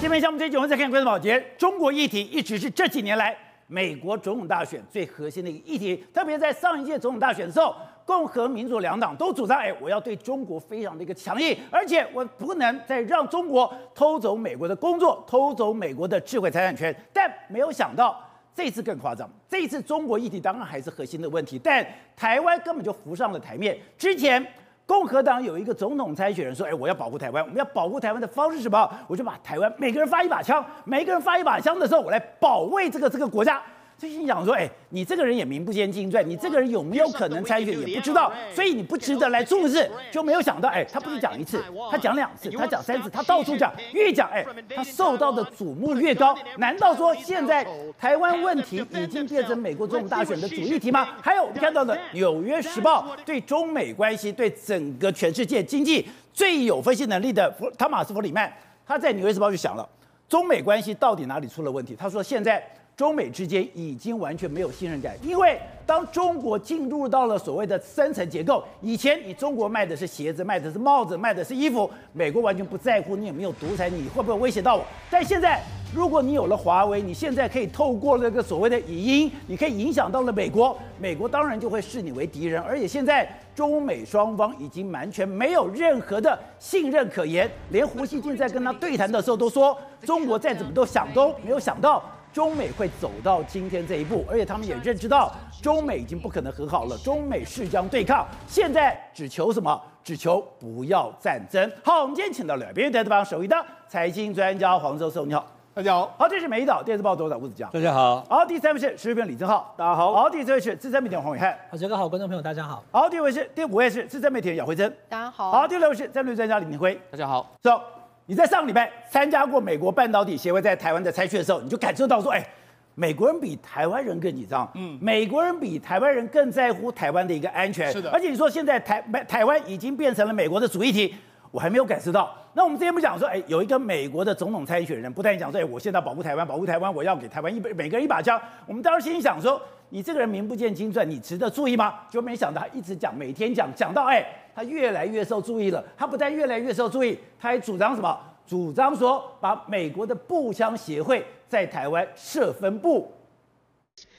这边项目这一集我们再看关注保洁，中国议题一直是这几年来美国总统大选最核心的一个议题，特别在上一届总统大选的时候，共和民主两党都主张，哎，我要对中国非常的一个强硬，而且我不能再让中国偷走美国的工作，偷走美国的智慧财产权。但没有想到这次更夸张，这一次中国议题当然还是核心的问题，但台湾根本就浮上了台面。之前。共和党有一个总统参选人说：“哎，我要保护台湾，我们要保护台湾的方式是什么？我就把台湾每个人发一把枪，每个人发一把枪的时候，我来保卫这个这个国家。”最近讲说：“哎。”你这个人也名不见经传，你这个人有没有可能参选也不知道，所以你不值得来重视。就没有想到，哎，他不是讲一次，他讲两次，他讲三次，他到处讲，越讲，哎，他受到的瞩目越高。难道说现在台湾问题已经变成美国总统大选的主议题吗？还有我们看到的《纽约时报》对中美关系、对整个全世界经济最有分析能力的汤马斯·弗里曼，他在《纽约时报》就想了，中美关系到底哪里出了问题？他说现在。中美之间已经完全没有信任感，因为当中国进入到了所谓的深层结构，以前你中国卖的是鞋子，卖的是帽子，卖的是衣服，美国完全不在乎你有没有独裁，你会不会威胁到我。但现在，如果你有了华为，你现在可以透过那个所谓的语音，你可以影响到了美国，美国当然就会视你为敌人。而且现在中美双方已经完全没有任何的信任可言，连胡锡进在跟他对谈的时候都说，中国再怎么都想都没有想到。中美会走到今天这一步，而且他们也认知到中美已经不可能和好了，中美势将对抗。现在只求什么？只求不要战争。好，我们今天请到了别人台的方首位的财经专家黄教授，你好，大家好。好，这是美丽岛电视报董事长吴子江，大家好。好，第三位是时事评李正浩，大家好。好，第四位是资深媒体人黄伟汉，好，杰哥好，观众朋友大家好。好，第五位是第五位是资深媒体人姚惠珍，大家好。好，第六位是战略专家李明辉，大家好。走，你在上个礼拜参加过美国半导体协会在台湾的参选的时候，你就感受到说，哎。美国人比台湾人更紧张，嗯，美国人比台湾人更在乎台湾的一个安全，是的。而且你说现在台台湾已经变成了美国的主议题，我还没有感受到。那我们之前不讲说，哎，有一个美国的总统参选人不但讲说，哎，我现在保护台湾，保护台湾，我要给台湾一每个人一把枪。我们当时心里想说，你这个人名不见经传，你值得注意吗？就没想到他一直讲，每天讲，讲到哎，他越来越受注意了。他不但越来越受注意，他还主张什么？主张说把美国的步枪协会在台湾设分部。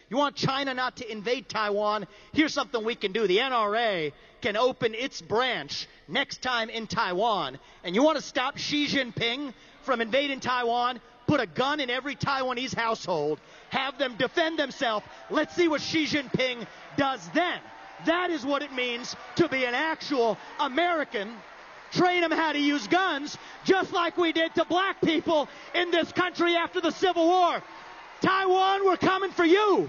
You want China not to invade Taiwan? Here's something we can do. The NRA can open its branch next time in Taiwan. And you want to stop Xi Jinping from invading Taiwan? Put a gun in every Taiwanese household. Have them defend themselves. Let's see what Xi Jinping does then. That is what it means to be an actual American. Train them how to use guns, just like we did to black people in this country after the Civil War. Taiwan, we're coming for you.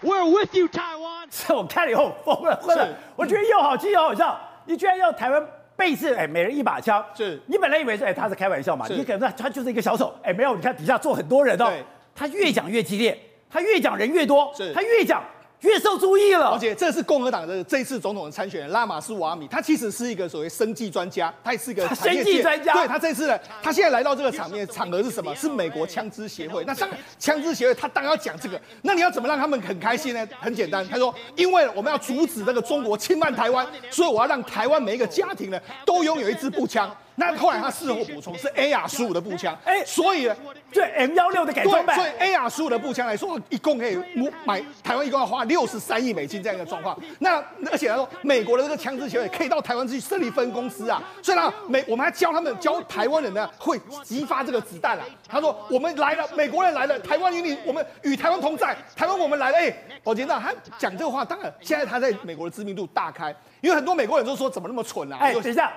We're with you, Taiwan。这我看了以后疯了，是，我觉得又好气又好笑。你居然要台湾背刺，哎，每人一把枪。是，你本来以为是，哎，他是开玩笑嘛？你可能他就是一个小丑，哎，没有，你看底下坐很多人哦。他越讲越激烈，他越讲人越多，是，他越讲。 越受注意了，而且这是共和党的这一次总统的参选人拉马斯瓦米，他其实是一个所谓生计专家，他也是一个生技专家。对，他这次呢，他现在来到这个场面，场合是什么？是美国枪支协会。那上枪支协会，他当然要讲这个。那你要怎么让他们很开心呢？很简单，他说，因为我们要阻止这个中国侵犯台湾，所以我要让台湾每一个家庭呢都拥有一支步枪。那后来他事后补充是 AR 十五的步枪，哎，所以呢，对 M 幺六的改装版，所以 AR 十五的步枪来说，一共可以买台湾一共要花六十三亿美金这样一个状况。那而且他说，美国的这个枪支协会可以到台湾去设立分公司啊，所以呢，美我们还教他们教台湾人呢会激发这个子弹啊。他说我们来了，美国人来了，台湾与你我们与台湾同在，台湾我们来了。哎，宝杰长他讲这个话，当然现在他在美国的知名度大开，因为很多美国人都说怎么那么蠢啊？哎，等一下。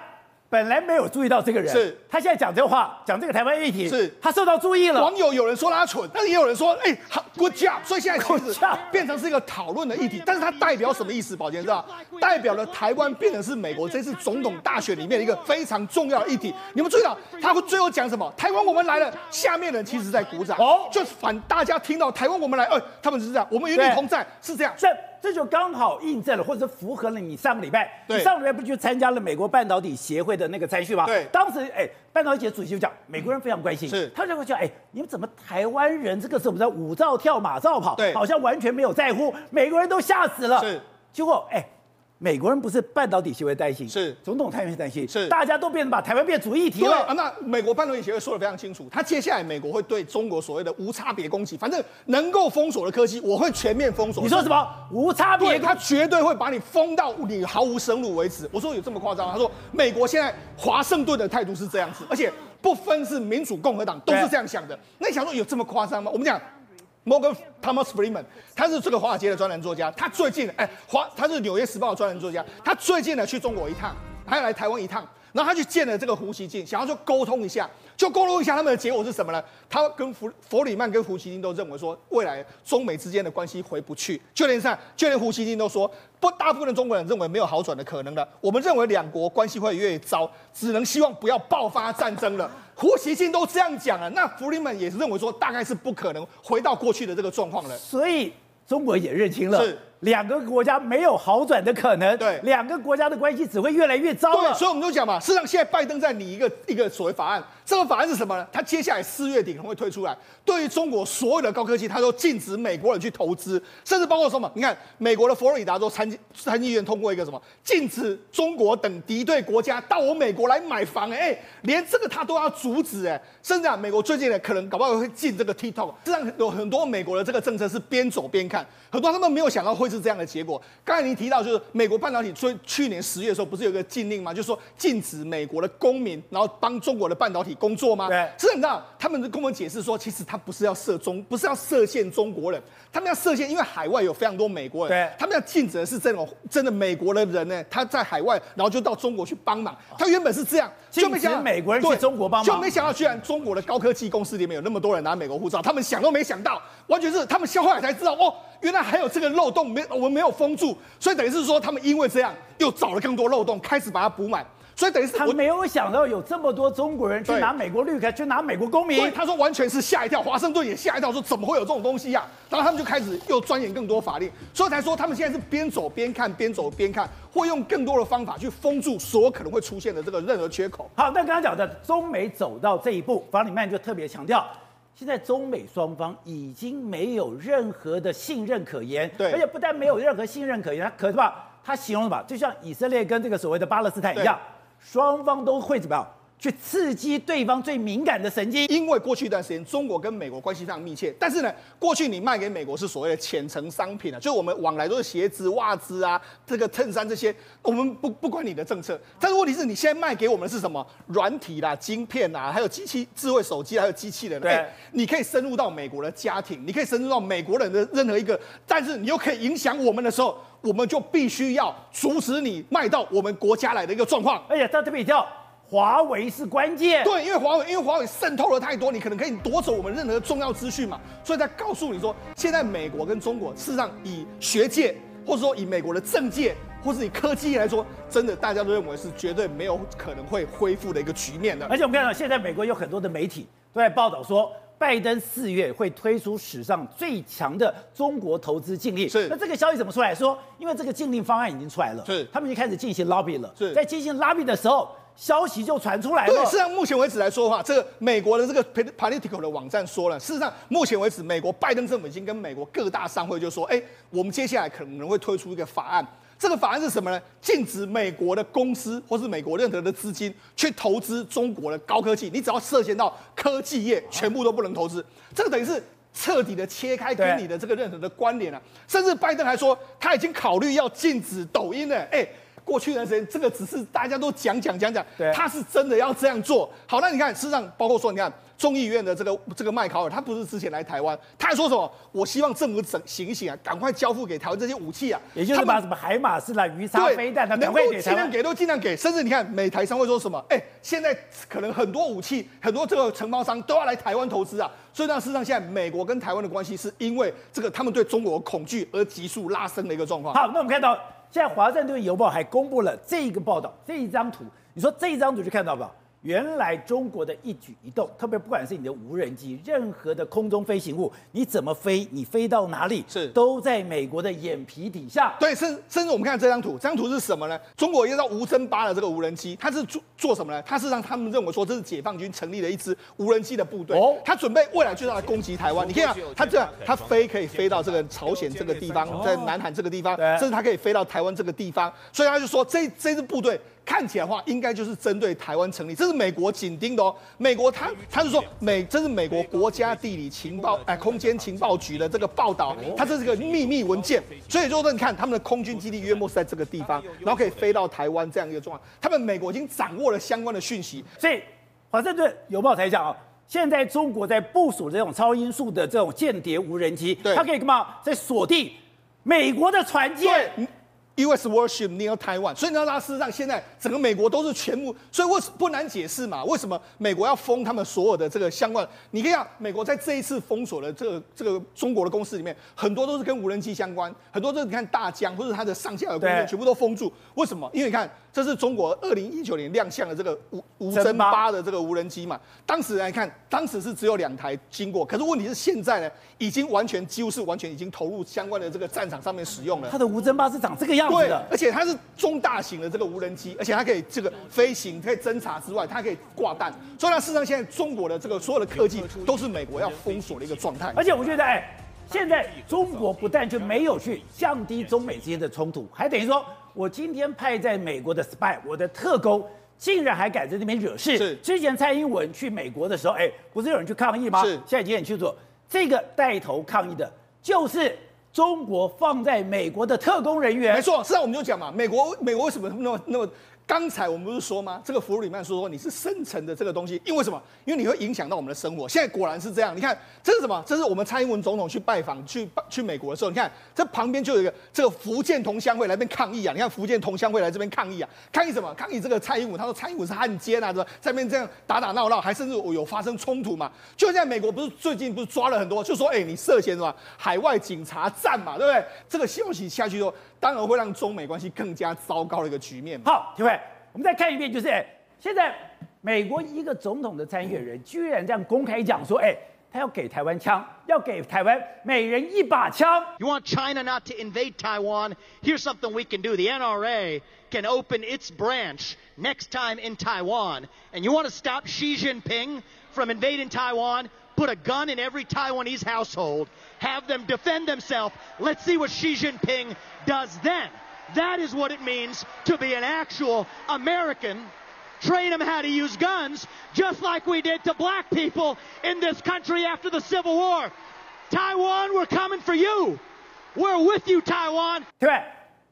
本来没有注意到这个人，是他现在讲这个话，讲这个台湾议题，是他受到注意了。网友有人说他蠢，但是也有人说，哎、欸，好，good job。所以现在开始 变成是一个讨论的议题。但是它代表什么意思？宝杰知道？代表了台湾变成是美国这次总统大选里面一个非常重要的议题。你们注意到他会最后讲什么？台湾我们来了，下面人其实在鼓掌。哦，就是反大家听到台湾我们来，哎、欸，他们是这样，我们与你同在，是这样。这就刚好印证了，或者符合了你上个礼拜，你上个礼拜不就参加了美国半导体协会的那个参训吗？对，当时哎，半导体协会主席就讲，美国人非常关心，是，他就会讲，哎，你们怎么台湾人这个时候我们在舞照跳马照跑，对，好像完全没有在乎，美国人都吓死了，是，结果哎，美国人不是半导体协会担心，是总统太院是担心，是大家都变成把台湾变主议题了。对啊，那美国半导体协会说的非常清楚，他接下来美国会对中国所谓的无差别攻击，反正能够封锁的科技，我会全面封锁。你说什么无差别？他绝对会把你封到你毫无生路为止。我说有这么夸张？他说美国现在华盛顿的态度是这样子，而且不分是民主共和党都是这样想的。那你想说有这么夸张吗？我们讲。Morgan Thomas Friedman，他是这个华尔街的专栏作家。他最近，哎，华他是纽约时报的专栏作家。他最近呢去中国一趟，还要来台湾一趟。然后他去见了这个胡锡进，想要说沟通一下，就沟通一下他们的结果是什么呢？他跟弗弗里曼跟胡锡进都认为说，未来中美之间的关系回不去。就连上，就连胡锡进都说，不，大部分的中国人认为没有好转的可能了。我们认为两国关系会越糟，只能希望不要爆发战争了。胡锡进都这样讲了，那弗里曼也是认为说，大概是不可能回到过去的这个状况了。所以中国也认清了。是。两个国家没有好转的可能，对，两个国家的关系只会越来越糟了。对，所以我们就讲嘛，事实上现在拜登在拟一个一个所谓法案，这个法案是什么呢？他接下来四月底可能会推出来，对于中国所有的高科技，他都禁止美国人去投资，甚至包括什么？你看，美国的佛罗里达州参参议院通过一个什么，禁止中国等敌对国家到我美国来买房，哎，连这个他都要阻止，哎，甚至啊，美国最近呢，可能搞不好会禁这个 TikTok。实际上有很多美国的这个政策是边走边看，很多他们没有想到会。是这样的结果。刚才您提到，就是美国半导体，所以去年十月的时候，不是有个禁令吗？就是说禁止美国的公民，然后帮中国的半导体工作吗？对，是很大。他们跟我们解释说，其实他不是要设中，不是要设限中国人，他们要设限，因为海外有非常多美国人，对，他们要禁止的是这种真的美国的人呢，他在海外，然后就到中国去帮忙。他原本是这样，就没想到美国人去中国帮忙，就没想到居然中国的高科技公司里面有那么多人拿美国护照，他们想都没想到，完全是他们消化才知道哦。原来还有这个漏洞没，我们没有封住，所以等于是说他们因为这样又找了更多漏洞，开始把它补满。所以等于是他没有想到有这么多中国人去拿美国绿卡，去拿美国公民。对，他说完全是吓一跳，华盛顿也吓一跳，说怎么会有这种东西呀、啊？然后他们就开始又钻研更多法令，所以才说他们现在是边走边看，边走边看，会用更多的方法去封住所有可能会出现的这个任何缺口。好，那刚刚讲的中美走到这一步，法里曼就特别强调。现在中美双方已经没有任何的信任可言，对，而且不但没有任何信任可言，他可是吧？他形容的吧，就像以色列跟这个所谓的巴勒斯坦一样，双方都会怎么样？去刺激对方最敏感的神经，因为过去一段时间中国跟美国关系非常密切，但是呢，过去你卖给美国是所谓的浅层商品啊，就我们往来都是鞋子、袜子啊，这个衬衫这些，我们不不管你的政策，但是问题是你现在卖给我们的是什么？软体啦、晶片啦，还有机器、智慧手机，还有机器人，对、欸，你可以深入到美国的家庭，你可以深入到美国人的任何一个，但是你又可以影响我们的时候，我们就必须要阻止你卖到我们国家来的一个状况。而且在这边一跳。华为是关键，对，因为华为，因为华为渗透了太多，你可能可以夺走我们任何重要资讯嘛，所以在告诉你说，现在美国跟中国事实上以学界，或者说以美国的政界，或是以科技来说，真的大家都认为是绝对没有可能会恢复的一个局面的。而且我们看到现在美国有很多的媒体都在报道说，拜登四月会推出史上最强的中国投资禁令。是，那这个消息怎么出来？说，因为这个禁令方案已经出来了，是，他们已经开始进行 lobby 了。是，在进行 lobby 的时候。消息就传出来了。对，事实上目前为止来说的话，这个美国的这个 Political 的网站说了，事实上目前为止，美国拜登政府已经跟美国各大商会就说，哎，我们接下来可能会推出一个法案。这个法案是什么呢？禁止美国的公司或是美国任何的资金去投资中国的高科技。你只要涉嫌到科技业，全部都不能投资。这个等于是彻底的切开跟你的这个任何的关联了。甚至拜登还说，他已经考虑要禁止抖音了。哎。过去的时间，这个只是大家都讲讲讲讲，他是真的要这样做。好，那你看，事实上，包括说，你看众议院的这个这个麦考尔，他不是之前来台湾，他还说什么？我希望政府整醒一醒啊，赶快交付给台湾这些武器啊，也就是把什么海马斯啦、鱼叉飞弹，他赶快给台湾，尽量给都尽量给。甚至你看，美台商会说什么？哎，现在可能很多武器，很多这个承包商都要来台湾投资啊。所以，那事实上，现在美国跟台湾的关系，是因为这个他们对中国的恐惧而急速拉升的一个状况。好，那我们看到。现在《华盛顿邮报》还公布了这一个报道，这一张图。你说这一张图就看到吧？原来中国的一举一动，特别不管是你的无人机，任何的空中飞行物，你怎么飞，你飞到哪里，是都在美国的眼皮底下。对，甚甚至我们看这张图，这张图是什么呢？中国一个叫吴征八的这个无人机，它是做做什么呢？它是让他们认为说这是解放军成立了一支无人机的部队，哦，它准备未来就要来攻击台湾。你看啊，它这样，它飞可以飞到这个朝鲜这个地方，在南韩这个地方，甚至它可以飞到台湾这个地方，所以他就说这这支部队。看起来的话，应该就是针对台湾成立，这是美国紧盯的哦。美国他他是说美，这是美国国家地理情报哎空间情报局的这个报道，它这是个秘密文件。所以说，你看他们的空军基地约莫是在这个地方，然后可以飞到台湾这样一个状况。他们美国已经掌握了相关的讯息，所以华盛顿邮报才讲啊，现在中国在部署这种超音速的这种间谍无人机，它可以干嘛？在锁定美国的船舰。U.S. worship near Taiwan，所以呢，它事实上现在整个美国都是全部，所以为什不难解释嘛？为什么美国要封他们所有的这个相关？你可以看美国在这一次封锁的这个这个中国的公司里面，很多都是跟无人机相关，很多都是你看大疆或者它的上下游工业全部都封住。为什么？因为你看。这是中国二零一九年亮相的这个无无侦八的这个无人机嘛？当时来看，当时是只有两台经过，可是问题是现在呢，已经完全几乎是完全已经投入相关的这个战场上面使用了。它的无侦八是长这个样子的，对，而且它是中大型的这个无人机，而且它可以这个飞行，可以侦察之外，它可以挂弹。所以呢，事实上现在中国的这个所有的科技都是美国要封锁的一个状态。而且我觉得，哎，现在中国不但就没有去降低中美之间的冲突，还等于说。我今天派在美国的 spy，我的特工竟然还敢在那边惹事。是之前蔡英文去美国的时候，哎，不是有人去抗议吗？是。现在已经很清楚，这个带头抗议的就是中国放在美国的特工人员。没错，实际上我们就讲嘛，美国美国为什么那么那么？刚才我们不是说吗？这个弗里曼说说你是深层的这个东西，因为什么？因为你会影响到我们的生活。现在果然是这样。你看这是什么？这是我们蔡英文总统去拜访去去美国的时候，你看这旁边就有一个这个福建同乡会来这边抗议啊！你看福建同乡会来这边抗议啊！抗议什么？抗议这个蔡英文。他说蔡英文是汉奸啊，在那边这样打打闹闹，还甚至有发生冲突嘛？就在美国不是最近不是抓了很多，就说哎，你涉嫌什么海外警察站嘛，对不对？这个消息下去之后，当然会让中美关系更加糟糕的一个局面。好，体会。我们再看一遍，就是哎，现在美国一个总统的参选人居然这样公开讲说，哎，他要给台湾枪，要给台湾每人一把枪。You want China not to invade Taiwan? Here's something we can do. The NRA can open its branch next time in Taiwan. And you want to stop Xi Jinping from invading Taiwan? Put a gun in every Taiwanese household. Have them defend themselves. Let's see what Xi Jinping does then. That is what it means to be an actual American. Train them how to use guns, just like we did to black people in this country after the Civil War. Taiwan, we're coming for you. We're with you, Taiwan. 对，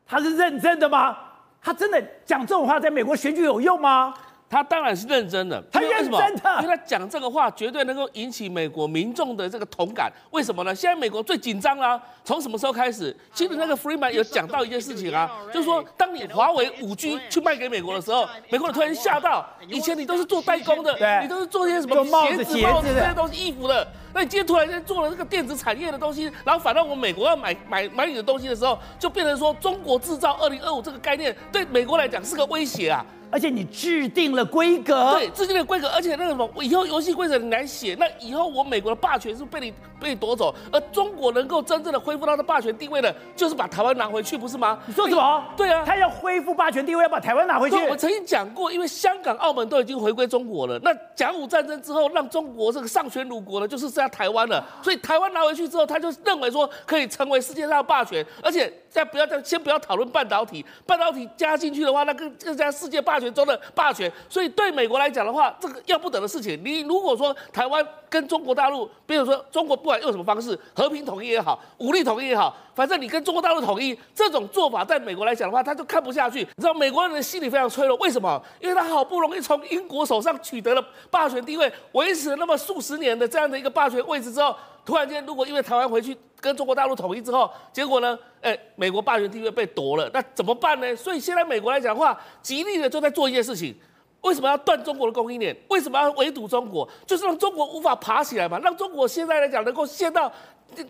他是认真的吗？他真的讲这种话在美国选举有用吗？ 他当然是认真的，他认真的，因为他讲这个话绝对能够引起美国民众的这个同感。为什么呢？现在美国最紧张啦，从什么时候开始？其实那个 Freeman 有讲到一件事情啊，就是说，当你华为五 G 去卖给美国的时候，美国人突然吓到，以前你都是做代工的，你都是做些什么鞋子、帽子这些东西、衣服的，那你今天突然间做了这个电子产业的东西，然后反倒我们美国要买买买你的东西的时候，就变成说中国制造二零二五这个概念对美国来讲是个威胁啊。而且你制定了规格，对，制定了规格，而且那个什么，以后游戏规则你来写，那以后我美国的霸权是被你被你夺走，而中国能够真正的恢复它的霸权地位的，就是把台湾拿回去，不是吗？你说什么？对啊，他要恢复霸权地位，要把台湾拿回去。我曾经讲过，因为香港、澳门都已经回归中国了，那甲午战争之后，让中国这个丧权辱国呢，就是台湾了。所以台湾拿回去之后，他就认为说可以成为世界上的霸权，而且再不要再先不要讨论半导体，半导体加进去的话，那更更加世界霸权中的霸权。所以对美国来讲的话，这个要不得的事情。你如果说台湾跟中国大陆，比如说中国不管用什么方式，和平统一也好，武力统一也好，反正你跟中国大陆统一这种做法，在美国来讲的话，他就看不下去。你知道美国人的心里非常脆弱，为什么？因为他好不容易从英国手上取得了霸权地位，维持了那么数十年的这样的一个霸权位置之后，突然间如果因为台湾回去跟中国大陆统一之后，结果呢，哎，美国霸权地位被夺了，那怎么办呢？所以现在美国来讲的话，极力的就在做一件事情。为什么要断中国的供应链？为什么要围堵中国？就是让中国无法爬起来嘛，让中国现在来讲能够陷到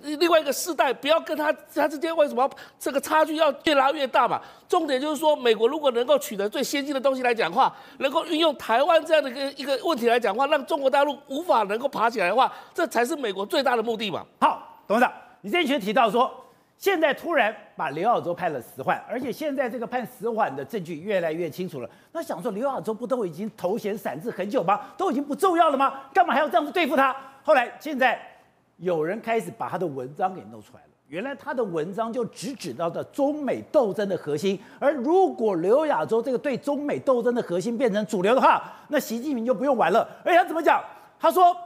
另外一个世代，不要跟他他之间为什么这个差距要越拉越大嘛？重点就是说，美国如果能够取得最先进的东西来讲话，能够运用台湾这样的一个一个问题来讲话，让中国大陆无法能够爬起来的话，这才是美国最大的目的嘛。好，董事长，你之前提到说。现在突然把刘亚洲判了死缓，而且现在这个判死缓的证据越来越清楚了。那想说刘亚洲不都已经头衔散置很久吗？都已经不重要了吗？干嘛还要这样子对付他？后来现在有人开始把他的文章给弄出来了。原来他的文章就直指到的中美斗争的核心。而如果刘亚洲这个对中美斗争的核心变成主流的话，那习近平就不用玩了。而且他怎么讲？他说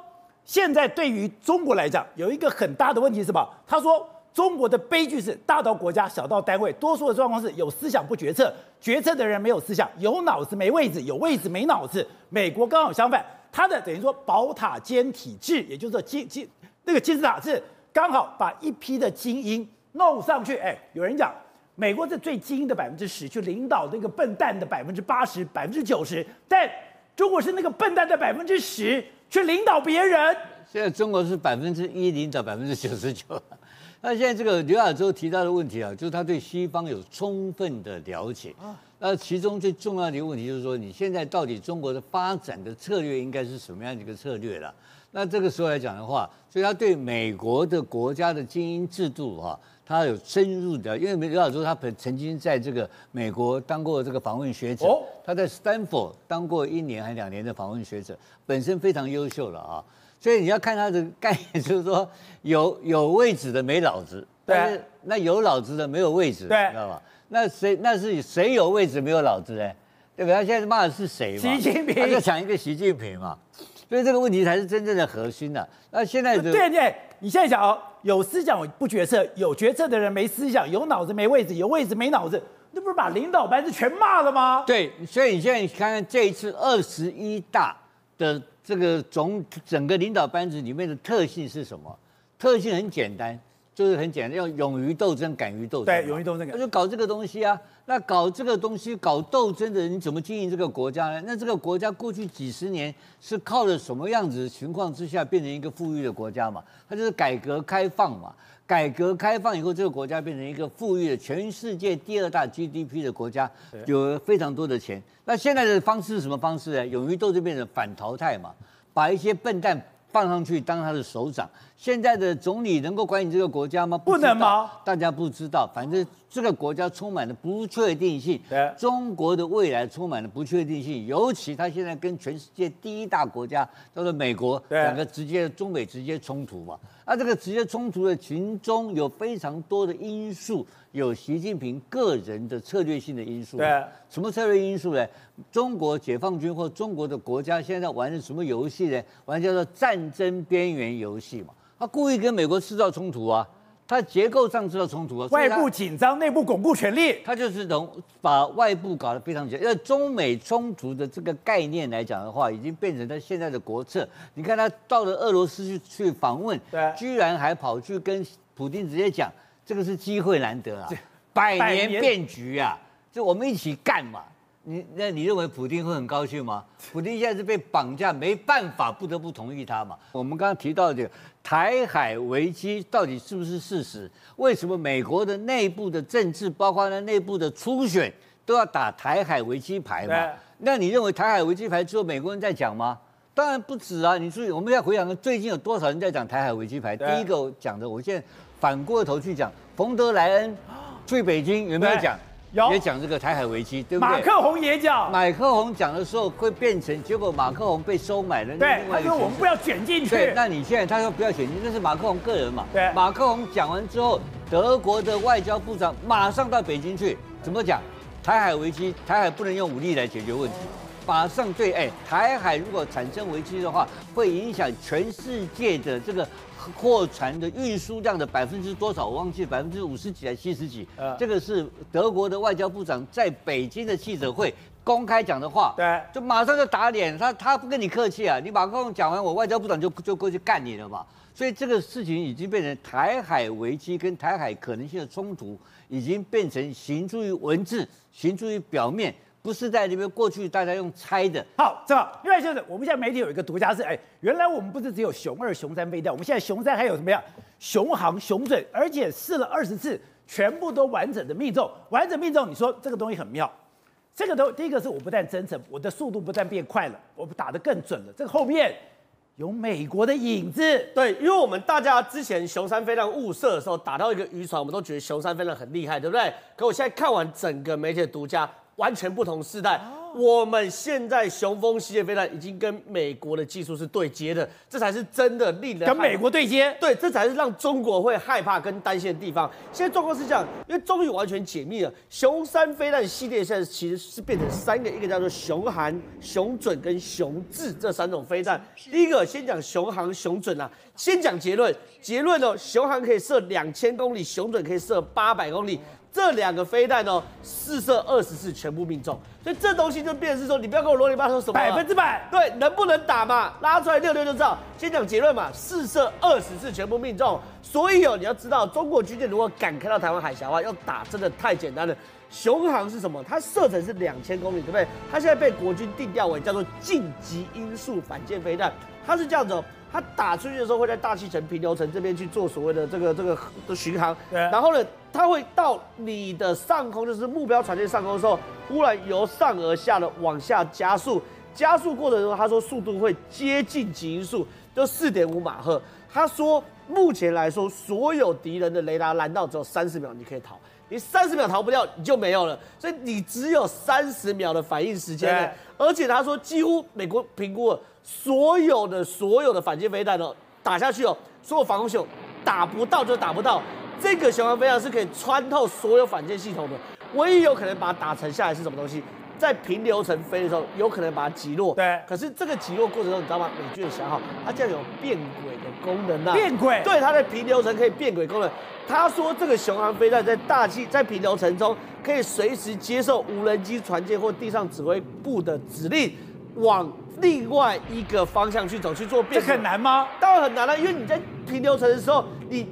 现在对于中国来讲有一个很大的问题是什么？他说。中国的悲剧是大到国家，小到单位，多数的状况是有思想不决策，决策的人没有思想，有脑子没位置，有位置没脑子。美国刚好相反，他的等于说宝塔尖体制，也就是说金金那个金字塔是刚好把一批的精英弄上去。哎，有人讲美国是最精英的百分之十去领导那个笨蛋的百分之八十、百分之九十，但中国是那个笨蛋的百分之十去领导别人。现在中国是百分之一领导百分之九十九。那现在这个刘亚洲提到的问题啊，就是他对西方有充分的了解啊。那其中最重要的一个问题就是说，你现在到底中国的发展的策略应该是什么样的一个策略了？那这个时候来讲的话，所以他对美国的国家的精英制度哈，他有深入的，因为刘老师他本曾经在这个美国当过这个访问学者，他在斯坦福当过一年还两年的访问学者，本身非常优秀了啊。所以你要看他的概念，就是说有有位置的没脑子，但是，那有脑子的没有位置，对，知道吧？那谁那是谁有位置没有脑子呢？对不对？他现在骂的是谁嘛？习近平，他就讲一个习近平嘛。所以这个问题才是真正的核心的、啊。那现在对对，你现在讲哦，有思想不决策，有决策的人没思想，有脑子没位置，有位置没脑子，那不是把领导班子全骂了吗？对，所以你现在看看这一次二十一大的。这个总整个领导班子里面的特性是什么？特性很简单，就是很简单，要勇于斗争，敢于斗争。对，勇于斗争，那就搞这个东西啊。那搞这个东西，搞斗争的人，你怎么经营这个国家呢？那这个国家过去几十年是靠着什么样子的情况之下变成一个富裕的国家嘛？它就是改革开放嘛。改革开放以后，这个国家变成一个富裕的全世界第二大 GDP 的国家，有非常多的钱。那现在的方式是什么方式呢？勇于斗争变成反淘汰嘛，把一些笨蛋放上去当他的首长。现在的总理能够管理这个国家吗？不，不能吗？大家不知道，反正这个国家充满了不确定性。对，中国的未来充满了不确定性，尤其他现在跟全世界第一大国家叫做美国，两个直接中美直接冲突嘛。那这个直接冲突的群中有非常多的因素，有习近平个人的策略性的因素。对，什么策略因素呢？中国解放军或中国的国家现在玩的什么游戏呢？玩叫做战争边缘游戏嘛。他故意跟美国制造冲突啊，他结构上制造冲突啊，外部紧张，内部巩固权力，他就是能把外部搞得非常紧张。因为中美冲突的这个概念来讲的话，已经变成他现在的国策。你看他到了俄罗斯去去访问，对，居然还跑去跟普京直接讲，这个是机会难得啊，百年变局啊，就我们一起干嘛。你那你认为普京会很高兴吗？普京现在是被绑架，没办法，不得不同意他嘛。我们刚刚提到的台海危机到底是不是事实？为什么美国的内部的政治，包括呢内部的初选，都要打台海危机牌嘛？那你认为台海危机牌只有美国人在讲吗？当然不止啊！你注意，我们要回想最近有多少人在讲台海危机牌？第一个讲的，我现在反过头去讲，冯德莱恩去北京有没有讲？有也讲这个台海危机，对不对？马克宏也讲。马克宏讲的时候会变成，结果马克宏被收买了。对，他说我们不要卷进去。对，那你现在他说不要卷进去，那是马克宏个人嘛？对。马克宏讲完之后，德国的外交部长马上到北京去，怎么讲？台海危机，台海不能用武力来解决问题。马上对，哎，台海如果产生危机的话，会影响全世界的这个。货船的运输量的百分之多少？我忘记百分之五十几还是七十几？呃，这个是德国的外交部长在北京的记者会公开讲的话。对，就马上就打脸他，他不跟你客气啊！你马上讲完，我外交部长就就过去干你了嘛。所以这个事情已经变成台海危机跟台海可能性的冲突，已经变成形诸于文字、形诸于表面，不是在那边过去大家用猜的。好，这个另外就是我们现在媒体有一个独家是，哎，原来我们不是只有熊二、熊三飞弹，我们现在熊三还有什么呀？熊行、熊准，而且试了二十次，全部都完整的命中，完整命中。你说这个东西很妙，这个都第一个是我不但真诚，我的速度不但变快了，我打得更准了。这个后面。有美国的影子，对，因为我们大家之前熊三飞弹误射的时候打到一个渔船，我们都觉得熊三飞弹很厉害，对不对？可我现在看完整个媒体的独家，完全不同世代。我们现在雄风系列飞弹已经跟美国的技术是对接的，这才是真的令人跟美国对接。对，这才是让中国会害怕跟担心的地方。现在状况是这样，因为终于完全解密了，雄三飞弹系列现在其实是变成三个，一个叫做雄航、雄准跟雄智这三种飞弹。第一个先讲雄航、雄准啊，先讲结论，结论哦，雄航可以射两千公里，雄准可以射八百公里。这两个飞弹呢，试射二十次全部命中，所以这东西就变成是说，你不要跟我啰里吧嗦什么百分之百，对，能不能打嘛？拉出来六六就知道。先讲结论嘛，试射二十次全部命中，所以哦，你要知道，中国军舰如果敢开到台湾海峡的话，要打真的太简单了。雄航是什么？它射程是两千公里，对不对？它现在被国军定调为叫做近极音速反舰飞弹，它是这样子哦。它打出去的时候会在大气层、平流层这边去做所谓的这个这个的巡航，对。然后呢，它会到你的上空，就是目标船舰上空的时候，忽然由上而下的往下加速，加速过程中，他说速度会接近极音速，就四点五马赫。他说目前来说，所有敌人的雷达拦到只有三十秒，你可以逃。你三十秒逃不掉，你就没有了。所以你只有三十秒的反应时间。而且他说，几乎美国评估了。所有的所有的反舰飞弹哦，打下去哦，所有防空系统打不到就打不到。这个巡航飞弹是可以穿透所有反舰系统的，唯一有可能把它打沉下来是什么东西？在平流层飞的时候，有可能把它击落。对。可是这个击落过程中，你知道吗？美军的消耗，它竟然有变轨的功能啊。变轨。对，它的平流层可以变轨功能。他说这个雄航飞弹在大气在平流层中可以随时接受无人机、船舰或地上指挥部的指令，往。另外一个方向去走去做变，这很难吗？当然很难了，因为你在平流层的时候，你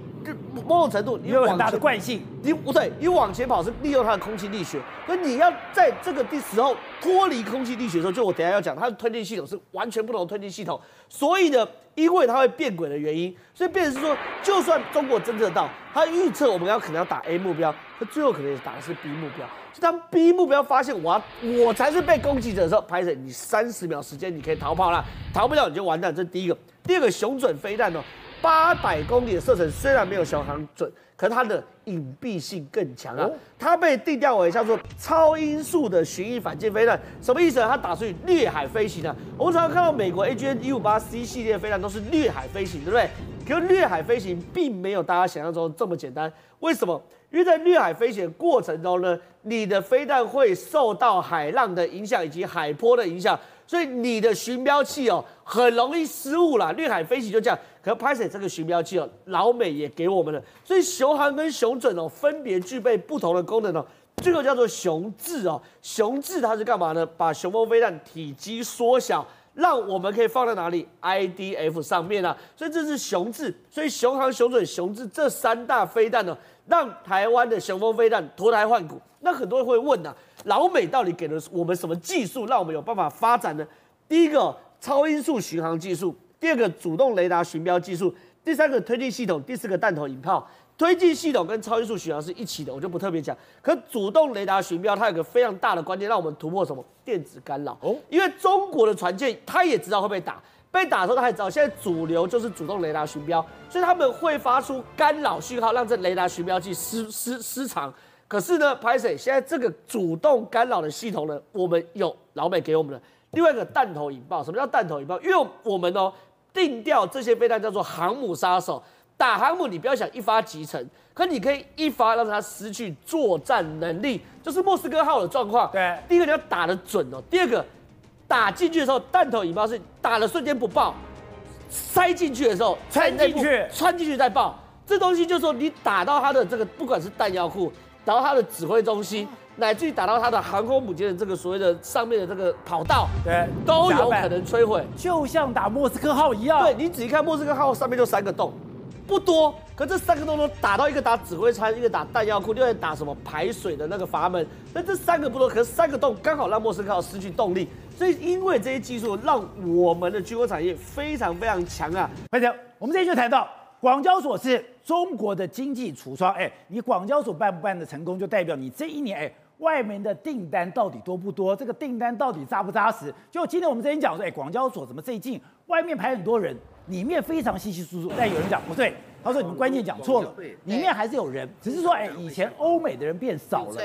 某种程度你有很大的惯性，你不对，你往前跑是利用它的空气力学，所以你要在这个的时候脱离空气力学的时候，就我等下要讲，它的推进系统是完全不同的推进系统，所以呢，因为它会变轨的原因，所以变成是说，就算中国侦测到，它预测我们要可能要打 A 目标，它最后可能也打的是 B 目标。当 B 目标发现我我才是被攻击者的时候，拍着你三十秒时间你可以逃跑了，逃不了你就完蛋。这是第一个。第二个熊准飞弹呢，八百公里的射程虽然没有巡航准，可是它的隐蔽性更强啊。它被定调为叫做超音速的巡弋反舰飞弹，什么意思呢？它打出去掠海飞行啊。我们常常看到美国 AGN 一五八 C 系列飞弹都是掠海飞行，对不对？可是掠海飞行并没有大家想象中这么简单。为什么？因为在掠海飞行的过程中呢，你的飞弹会受到海浪的影响以及海波的影响，所以你的寻标器哦很容易失误啦。掠海飞行就这样，可拍摄这个寻标器哦，老美也给我们了，所以雄航跟雄准哦分别具备不同的功能哦。这个叫做雄智哦，雄智它是干嘛呢？把雄风飞弹体积缩小，让我们可以放在哪里？IDF 上面啊。所以这是雄智，所以雄航、雄准、雄智这三大飞弹呢。让台湾的雄风飞弹脱胎换骨，那很多人会问呐、啊，老美到底给了我们什么技术，让我们有办法发展呢？第一个超音速巡航技术，第二个主动雷达巡标技术，第三个推进系统，第四个弹头引炮。推进系统跟超音速巡航是一起的，我就不特别讲。可主动雷达巡标，它有个非常大的关键，让我们突破什么？电子干扰哦，因为中国的船舰，它也知道会被打。被打的时候，他还知道现在主流就是主动雷达巡标，所以他们会发出干扰讯号，让这雷达巡标器失失失常。可是呢，拍水现在这个主动干扰的系统呢，我们有老美给我们的另外一个弹头引爆。什么叫弹头引爆？因为我们哦定掉这些飞弹叫做航母杀手，打航母你不要想一发即成，可你可以一发让它失去作战能力，就是莫斯科号的状况。对，第一个你要打得准哦，第二个。打进去的时候，弹头引爆是打的瞬间不爆，塞进去的时候穿进去，穿进去再爆。这东西就是说，你打到它的这个，不管是弹药库，打到他的指挥中心，乃至于打到他的航空母舰的这个所谓的上面的这个跑道，对，都有可能摧毁。就像打莫斯科号一样。对，你仔细看莫斯科号上面就三个洞，不多，可这三个洞都打到一个打指挥舱，一个打弹药库，另外打什么排水的那个阀门。那这三个不多，可是三个洞刚好让莫斯科号失去动力。所以因为这些技术，让我们的军工产业非常非常强啊。快点，我们这里就谈到广交所是中国的经济橱窗。哎，你广交所办不办的成功，就代表你这一年哎。外面的订单到底多不多？这个订单到底扎不扎实？就今天我们之前讲说，哎，广交所怎么最近外面排很多人，里面非常稀稀疏疏。但有人讲不对。他说：“你们关键讲错了，里面还是有人，只是说，哎，以前欧美的人变少了，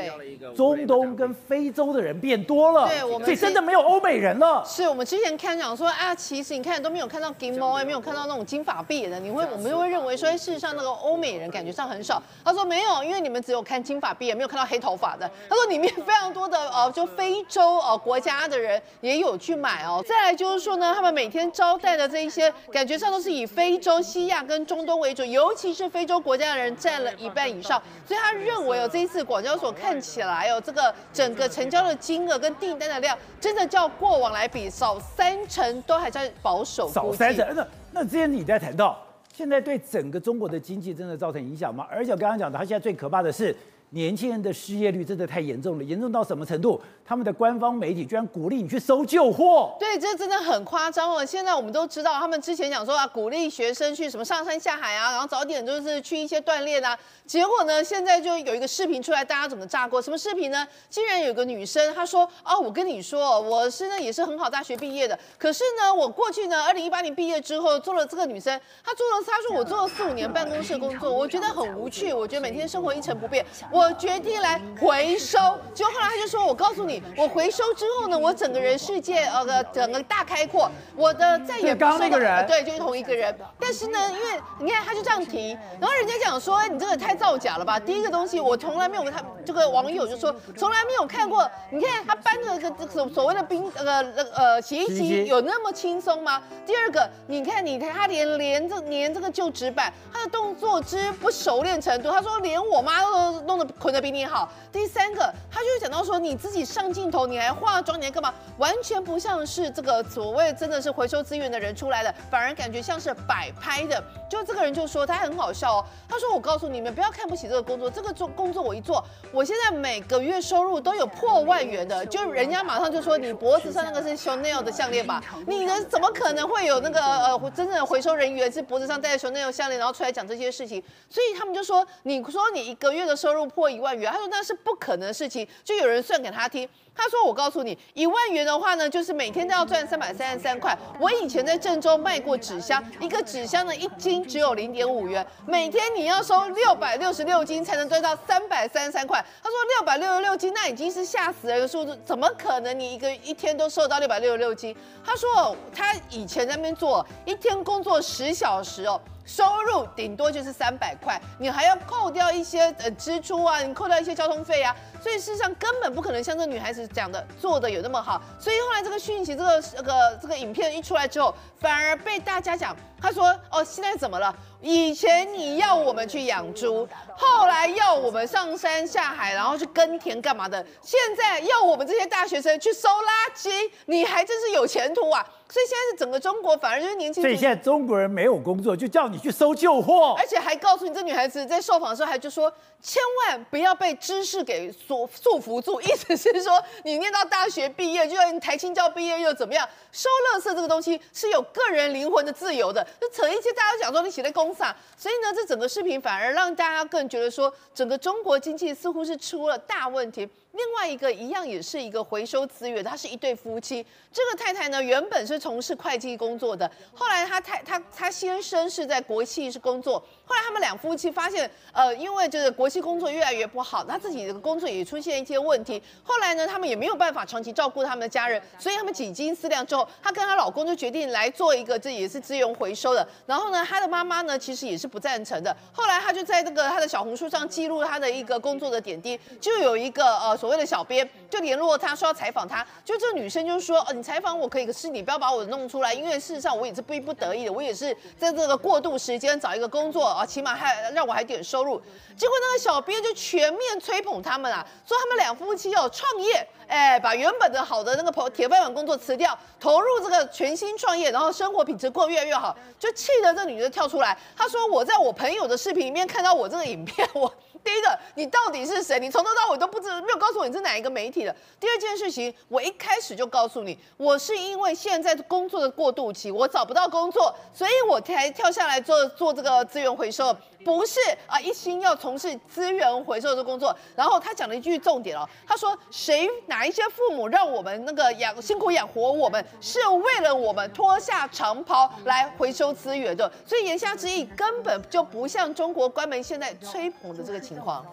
中东跟非洲的人变多了，对，我们所以真的没有欧美人了。是我们之前看讲说啊，其实你看都没有看到金毛，也没有看到那种金发碧眼的，你会我们就会认为说，事实上那个欧美人感觉上很少。他说没有，因为你们只有看金发碧眼，没有看到黑头发的。他说里面非常多的哦，就非洲哦国家的人也有去买哦。再来就是说呢，他们每天招待的这一些，感觉上都是以非洲、西亚跟中东为主。”尤其是非洲国家的人占了一半以上，所以他认为哦，这一次广交所看起来哦，这个整个成交的金额跟订单的量，真的叫过往来比少三成，都还在保守。少三成，那那之前你在谈到，现在对整个中国的经济真的造成影响吗？而且我刚刚讲的，他现在最可怕的是。年轻人的失业率真的太严重了，严重到什么程度？他们的官方媒体居然鼓励你去收旧货。对，这真的很夸张哦。现在我们都知道，他们之前讲说啊，鼓励学生去什么上山下海啊，然后早点就是去一些锻炼啊。结果呢，现在就有一个视频出来，大家怎么炸锅？什么视频呢？竟然有个女生，她说：“哦，我跟你说，我是呢也是很好大学毕业的，可是呢，我过去呢，二零一八年毕业之后做了这个女生，她做了，她说我做了四五年办公室工作，我觉得很无趣，我觉得每天生活一成不变，我。”我决定来回收，结果后来他就说：“我告诉你，我回收之后呢，我整个人世界呃个整个大开阔，我的再也不是那个人，对，就是同一个人。但是呢，因为你看他就这样提，然后人家讲说你这个太造假了吧？第一个东西我从来没有他这个网友就说从来没有看过，你看他搬的个所所谓的冰呃呃呃洗衣机有那么轻松吗？第二个，你看你看他连连这连这个旧纸板，他的动作之不熟练程度，他说连我妈都弄得捆得比。”你好，第三个，他就讲到说，你自己上镜头，你还化妆，你还干嘛？完全不像是这个所谓真的是回收资源的人出来的，反而感觉像是摆拍的。就这个人就说他很好笑哦，他说我告诉你们，不要看不起这个工作，这个做工作我一做，我现在每个月收入都有破万元的。就人家马上就说你脖子上那个是 Chanel 的项链吧？你的怎么可能会有那个呃真正的回收人员是脖子上戴着 Chanel 项链，然后出来讲这些事情？所以他们就说，你说你一个月的收入破一万元。他说那是不可能的事情，就有人算给他听。他说：“我告诉你，一万元的话呢，就是每天都要赚三百三十三块。我以前在郑州卖过纸箱，一个纸箱的一斤只有零点五元，每天你要收六百六十六斤才能赚到三百三十三块。”他说：“六百六十六斤，那已经是吓死人的数字，怎么可能你一个一天都收到六百六十六斤？”他说：“他以前在那边做，一天工作十小时哦。”收入顶多就是三百块，你还要扣掉一些呃支出啊，你扣掉一些交通费啊，所以事实上根本不可能像这女孩子讲的做的有那么好。所以后来这个讯息，这个这个这个影片一出来之后，反而被大家讲，他说哦，现在怎么了？以前你要我们去养猪，后来要我们上山下海，然后去耕田干嘛的？现在要我们这些大学生去收垃圾，你还真是有前途啊！所以现在是整个中国反而就是年轻，所以现在中国人没有工作，就叫你去搜旧货，而且还告诉你，这女孩子在受访的时候还就说，千万不要被知识给所束缚住，意思是说你念到大学毕业，就算台清教毕业又怎么样？收垃圾这个东西是有个人灵魂的自由的，就扯一些大家讲说你写在公上，所以呢，这整个视频反而让大家更觉得说，整个中国经济似乎是出了大问题。另外一个一样也是一个回收资源，他是一对夫妻。这个太太呢，原本是从事会计工作的，后来他太他他先生是在国企是工作，后来他们两夫妻发现，呃，因为就是国企工作越来越不好，他自己的工作也出现一些问题。后来呢，他们也没有办法长期照顾他们的家人，所以他们几经思量之后，她跟她老公就决定来做一个这也是资源回收的。然后呢，她的妈妈呢其实也是不赞成的。后来她就在这个她的小红书上记录她的一个工作的点滴，就有一个呃。所谓的小编就联络她说要采访她，就这个女生就说：“哦，你采访我可以，可是你不要把我弄出来，因为事实上我也是逼不得已的，我也是在这个过渡时间找一个工作啊，起码还让我还点收入。结果那个小编就全面吹捧他们啊，说他们两夫妻哦创业，哎，把原本的好的那个铁饭碗工作辞掉，投入这个全新创业，然后生活品质过越来越好，就气得这女的跳出来，她说我在我朋友的视频里面看到我这个影片，我。第一个，你到底是谁？你从头到尾都不知，没有告诉我你是哪一个媒体的。第二件事情，我一开始就告诉你，我是因为现在工作的过渡期，我找不到工作，所以我才跳下来做做这个资源回收。不是啊，一心要从事资源回收的工作。然后他讲了一句重点哦，他说谁哪一些父母让我们那个养辛苦养活我们，是为了我们脱下长袍来回收资源的。所以言下之意根本就不像中国关门现在吹捧的这个情况。